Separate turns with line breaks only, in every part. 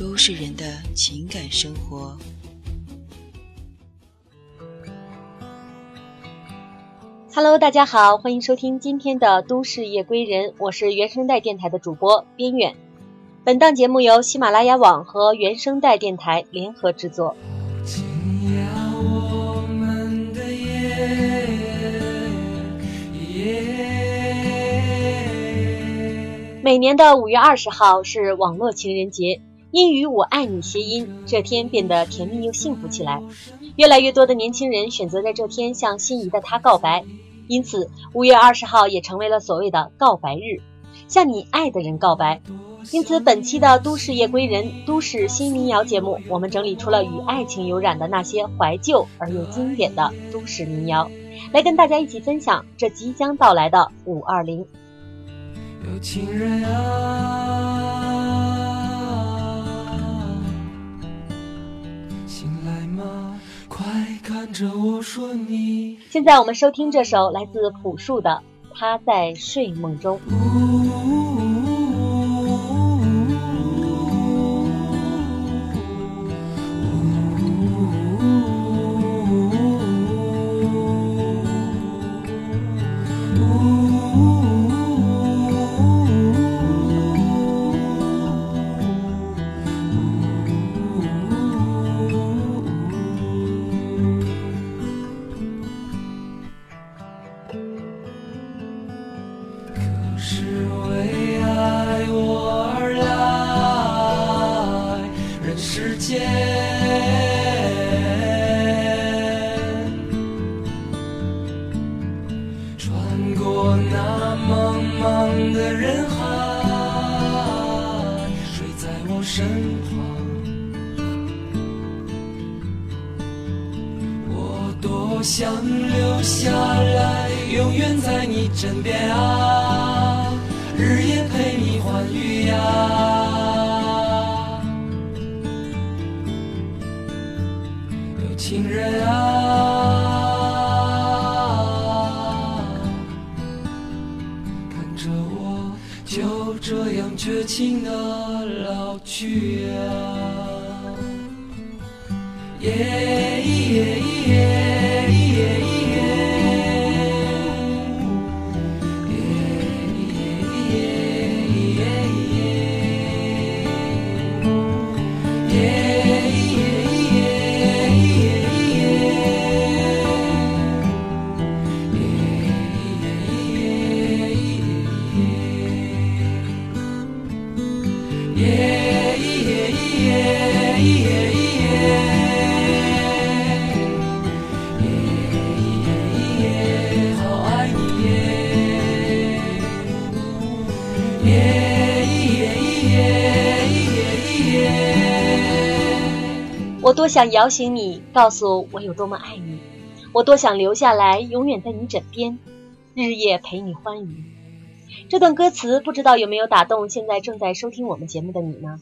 都市人的情感生活。
Hello，大家好，欢迎收听今天的都市夜归人，我是原声带电台的主播边远。本档节目由喜马拉雅网和原声带电台联合制作。每年的五月二十号是网络情人节，因与我爱你谐音，这天变得甜蜜又幸福起来。越来越多的年轻人选择在这天向心仪的他告白，因此五月二十号也成为了所谓的告白日，向你爱的人告白。因此，本期的《都市夜归人》都市新民谣节目，我们整理出了与爱情有染的那些怀旧而又经典的都市民谣，来跟大家一起分享这即将到来的五二零。有情人啊，看着我说你。现在我们收听这首来自朴树的《他在睡梦中》。情人啊，看着我就这样绝情的老去啊。耶多想摇醒你，告诉我有多么爱你。我多想留下来，永远在你枕边，日夜陪你欢愉。这段歌词不知道有没有打动现在正在收听我们节目的你呢？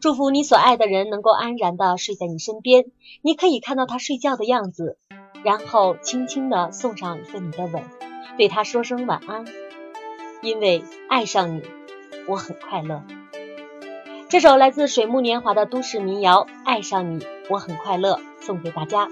祝福你所爱的人能够安然的睡在你身边，你可以看到他睡觉的样子，然后轻轻的送上一个你的吻，对他说声晚安。因为爱上你，我很快乐。这首来自水木年华的都市民谣《爱上你》。我很快乐，送给大家。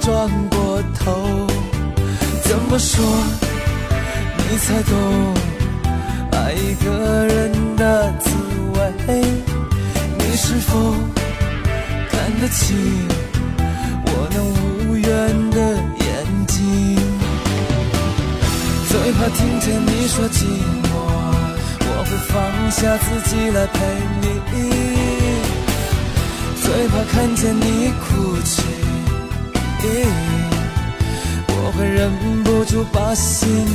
转过头。怎么说你才懂爱一个人的滋味？你是否看得清我那无怨的眼睛？最怕听见你说寂寞，我会放下自己来陪你。最怕看见你哭泣，我会忍不住把心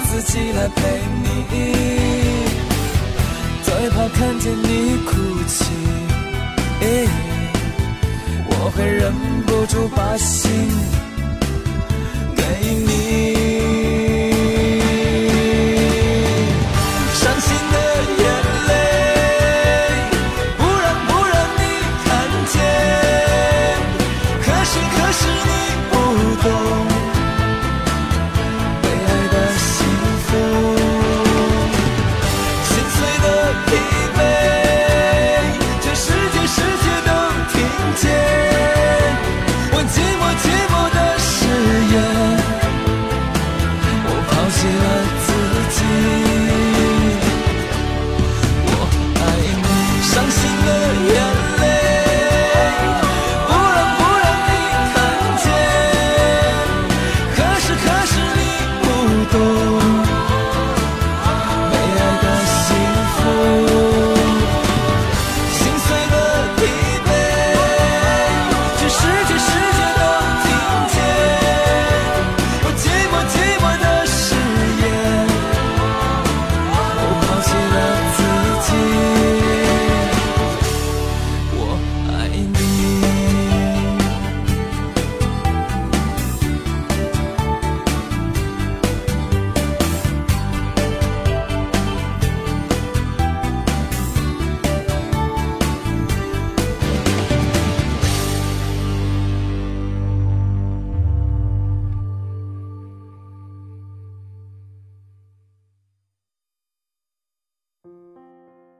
自己来陪你。最怕看见你哭泣，我会忍不住把心给你。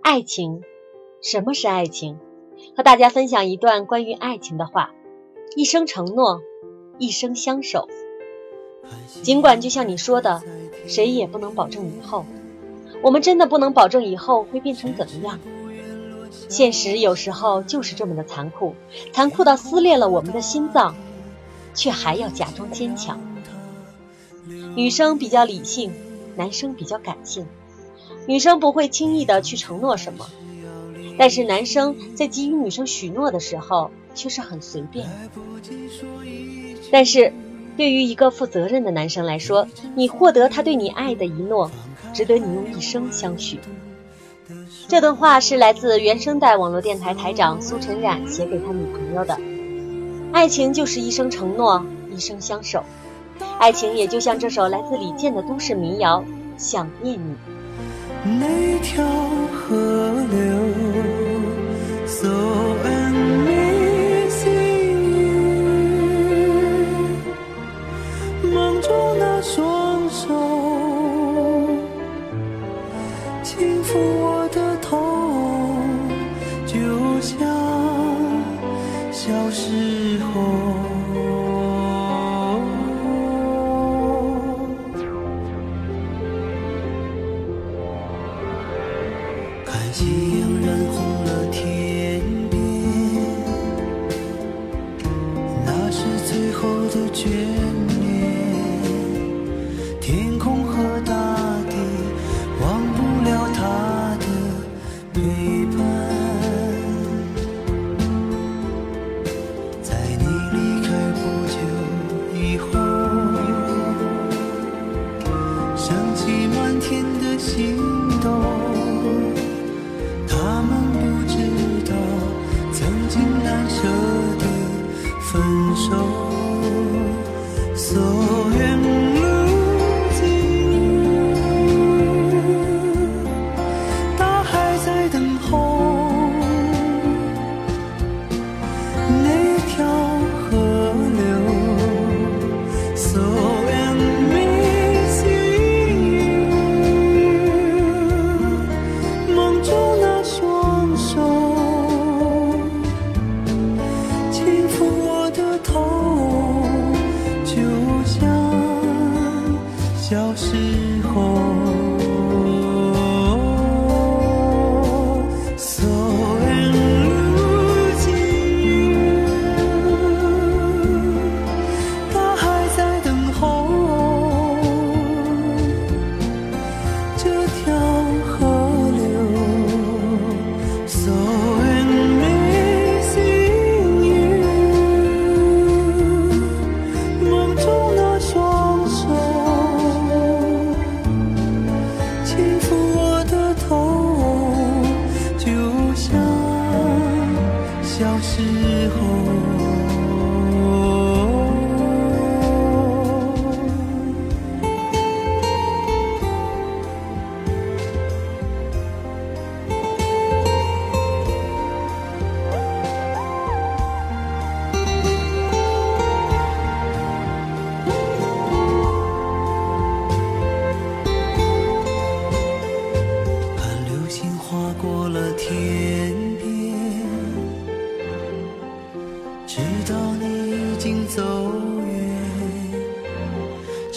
爱情，什么是爱情？和大家分享一段关于爱情的话：一生承诺，一生相守。尽管就像你说的，谁也不能保证以后，我们真的不能保证以后会变成怎么样。现实有时候就是这么的残酷，残酷到撕裂了我们的心脏，却还要假装坚强。女生比较理性，男生比较感性。女生不会轻易的去承诺什么，但是男生在给予女生许诺的时候却是很随便。但是，对于一个负责任的男生来说，你获得他对你爱的一诺，值得你用一生相许。这段话是来自原声带网络电台台长苏晨冉写给他女朋友的。爱情就是一生承诺，一生相守。爱情也就像这首来自李健的都市民谣《想念你》。
那条河流，So I'm missing you。梦中那双手记忆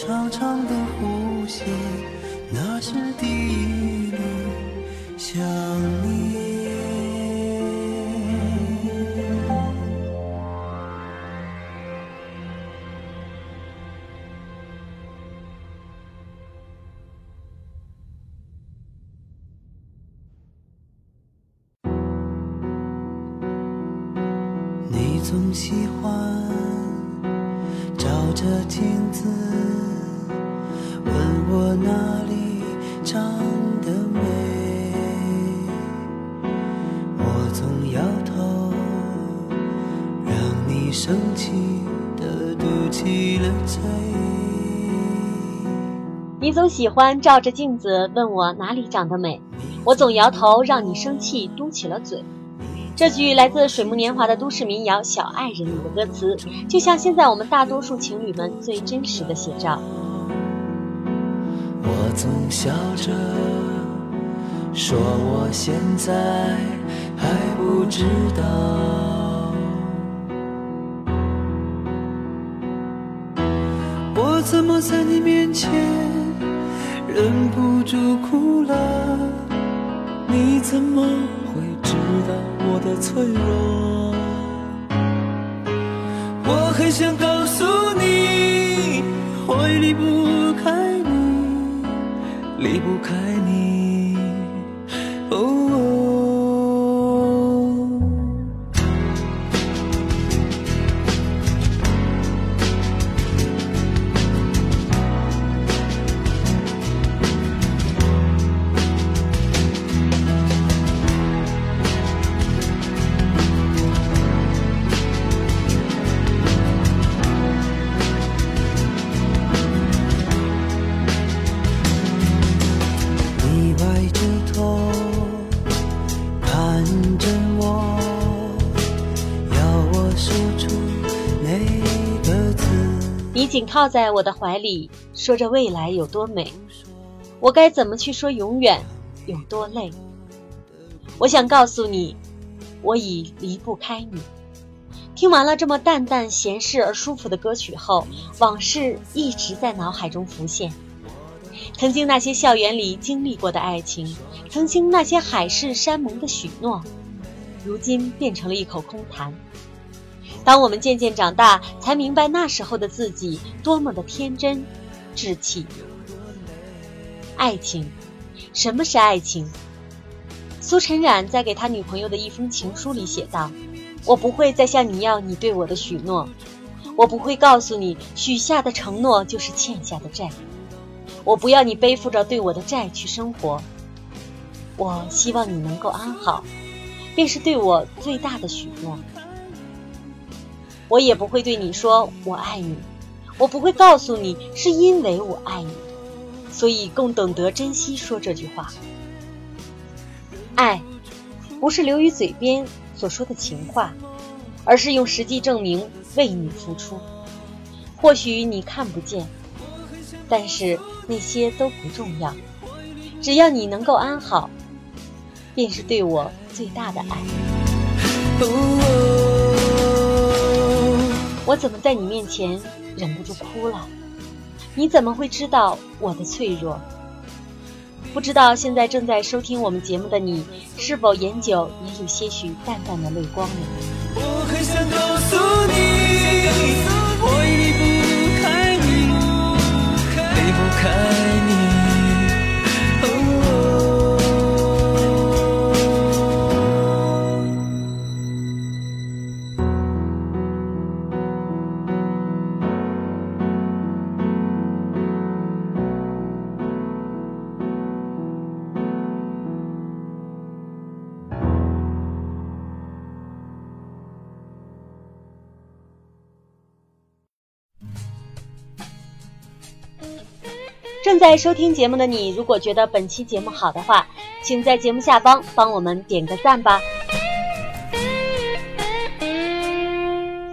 长长的弧线，那是第一缕想念。你总喜欢照着镜你
总喜欢照着镜子问我哪里长得美，我总摇头，让你生气，嘟起了嘴。这句来自水木年华的都市民谣《小爱人》里的歌词，就像现在我们大多数情侣们最真实的写照。
我总笑着说，我现在还不知道。怎么在你面前忍不住哭了？你怎么会知道我的脆弱？我很想告诉你，我离不开你，离不开你。哦。
靠在我的怀里，说着未来有多美，我该怎么去说永远有多累？我想告诉你，我已离不开你。听完了这么淡淡闲适而舒服的歌曲后，往事一直在脑海中浮现。曾经那些校园里经历过的爱情，曾经那些海誓山盟的许诺，如今变成了一口空谈。当我们渐渐长大，才明白那时候的自己多么的天真、稚气。爱情，什么是爱情？苏晨冉在给他女朋友的一封情书里写道。我不会再向你要你对我的许诺，我不会告诉你许下的承诺就是欠下的债，我不要你背负着对我的债去生活。我希望你能够安好，便是对我最大的许诺。我也不会对你说我爱你，我不会告诉你是因为我爱你，所以更懂得珍惜说这句话。爱，不是流于嘴边。所说的情话，而是用实际证明为你付出。或许你看不见，但是那些都不重要。只要你能够安好，便是对我最大的爱。我怎么在你面前忍不住哭了？你怎么会知道我的脆弱？不知道现在正在收听我们节目的你，是否眼角也有些许淡淡的泪光呢？
我很想告诉你，我离不开你，离不开
在收听节目的你，如果觉得本期节目好的话，请在节目下方帮我们点个赞吧。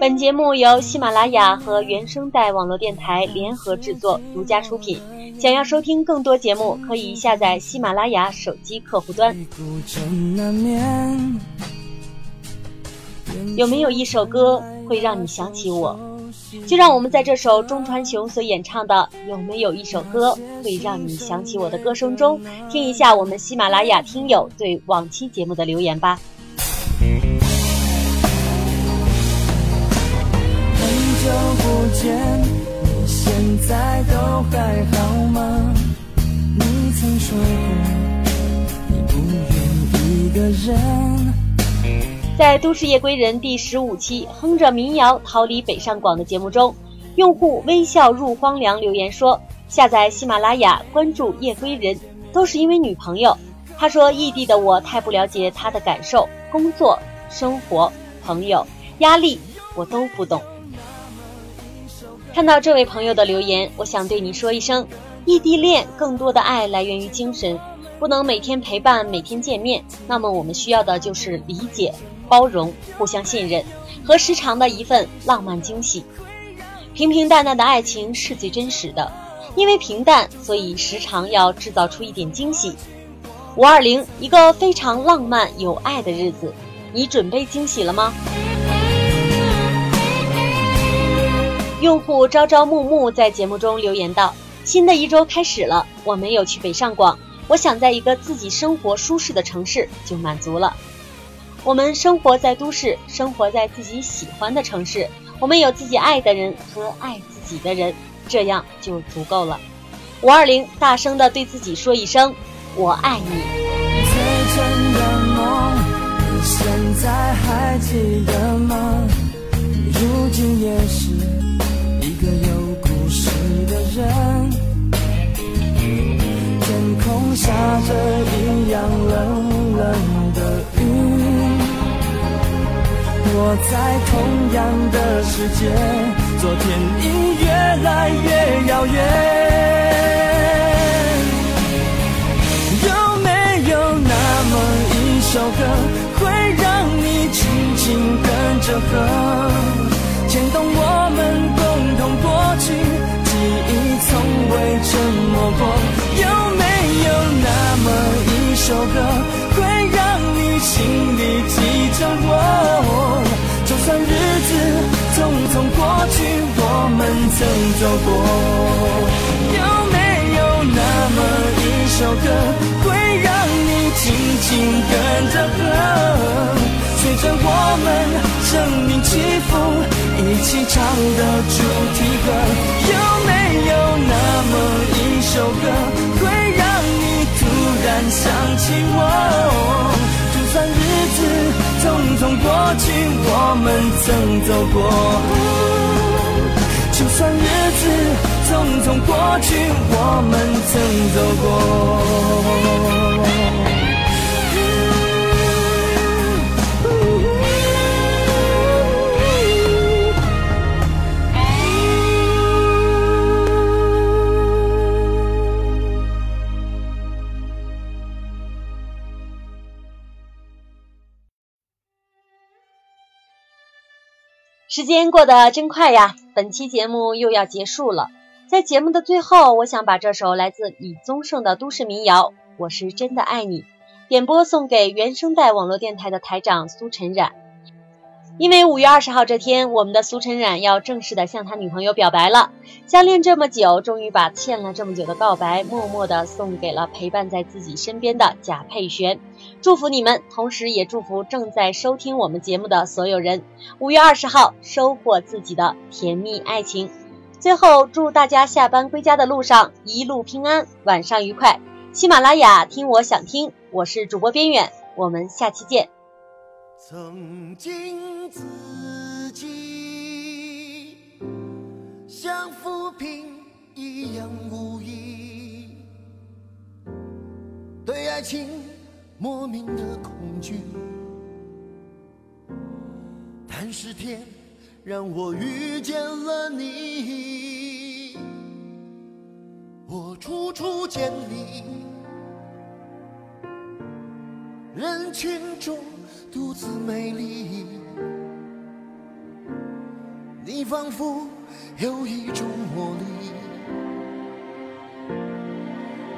本节目由喜马拉雅和原声带网络电台联合制作，独家出品。想要收听更多节目，可以下载喜马拉雅手机客户端。有没有一首歌会让你想起我？就让我们在这首中川雄所演唱的《有没有一首歌会让你想起我的歌声》中，听一下我们喜马拉雅听友对往期节目的留言吧。
很久不见，你现在都还好吗？你曾说过，你不愿一个人。
在《都市夜归人》第十五期哼着民谣逃离北上广的节目中，用户微笑入荒凉留言说：“下载喜马拉雅，关注夜归人，都是因为女朋友。”他说：“异地的我太不了解他的感受，工作、生活、朋友、压力，我都不懂。”看到这位朋友的留言，我想对你说一声：异地恋更多的爱来源于精神，不能每天陪伴、每天见面，那么我们需要的就是理解。包容、互相信任和时常的一份浪漫惊喜。平平淡淡的爱情是最真实的，因为平淡，所以时常要制造出一点惊喜。五二零，一个非常浪漫有爱的日子，你准备惊喜了吗？用户朝朝暮暮在节目中留言道：“新的一周开始了，我没有去北上广，我想在一个自己生活舒适的城市就满足了。”我们生活在都市，生活在自己喜欢的城市，我们有自己爱的人和爱自己的人，这样就足够了。五二零，大声的对自己说一声：“我爱你。”
最真的梦现在还记得吗？如今也是一个有故事的人。天空下着一样冷冷落在同样的世界昨天已越来越遥远有没有那么一首歌会让你轻轻跟着和牵动我们共同过去记忆从未沉默过有没有那么一首歌会让们曾走过，有没有那么一首歌，会让你轻轻跟着和，随着我们生命起伏，一起唱的主题歌？有没有那么一首歌，会让你突然想起我？就算日子匆匆过去，我们曾走过。就算日子匆匆过去，我们曾走过。
时间过得真快呀，本期节目又要结束了。在节目的最后，我想把这首来自李宗盛的都市民谣《我是真的爱你》点播送给原声带网络电台的台长苏晨冉。因为五月二十号这天，我们的苏晨冉要正式的向他女朋友表白了。相恋这么久，终于把欠了这么久的告白，默默的送给了陪伴在自己身边的贾佩璇。祝福你们，同时也祝福正在收听我们节目的所有人，五月二十号收获自己的甜蜜爱情。最后，祝大家下班归家的路上一路平安，晚上愉快。喜马拉雅听我想听，我是主播边远，我们下期见。
曾经自己像浮萍一样无依，对爱情莫名的恐惧。但是天让我遇见了你，我处处见你，人群中。独自美丽，你仿佛有一种魔力。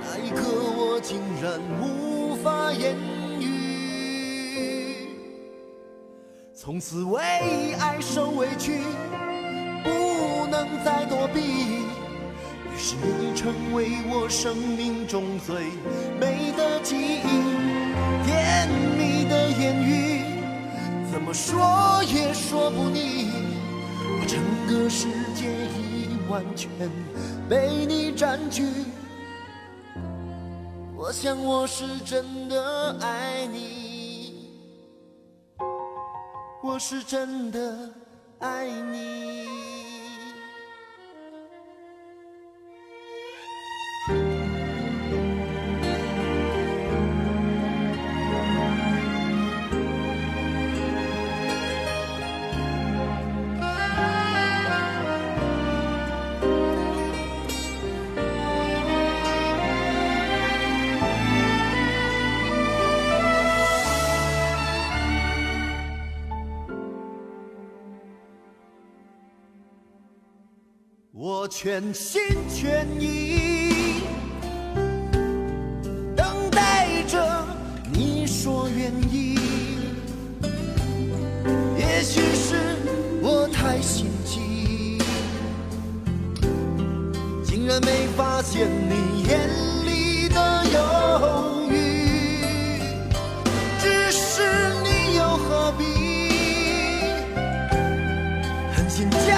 那一刻，我竟然无无法言语。从此为爱受委屈，不能再躲避。于是你成为我生命中最美的记忆，甜蜜的言语。怎么说也说不腻，我整个世界已完全被你占据。我想我是真的爱你，我是真的爱你。全心全意等待着你说愿意，也许是我太心急，竟然没发现你眼里的犹豫，只是你又何必狠心将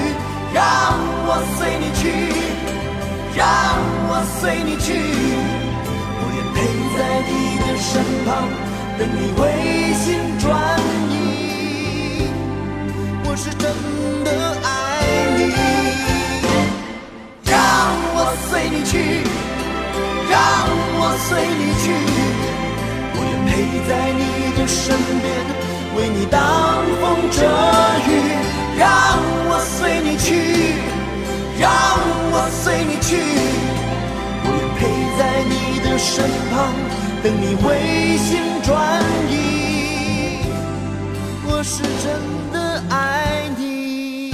随你去，让我随你去，我愿陪在你的身旁，等你回心转意。我是真的爱你，让我随你去，让我随你去，我愿陪在你的身边，为你挡风遮雨，让我随你去，让我随你去，我愿陪在你的身旁，等你回心转意。我是真的爱你。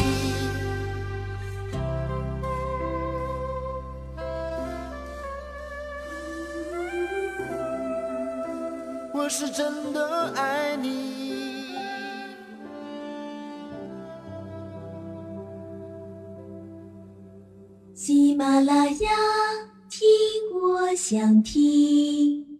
我是真的爱你。
马拉雅，听我想听。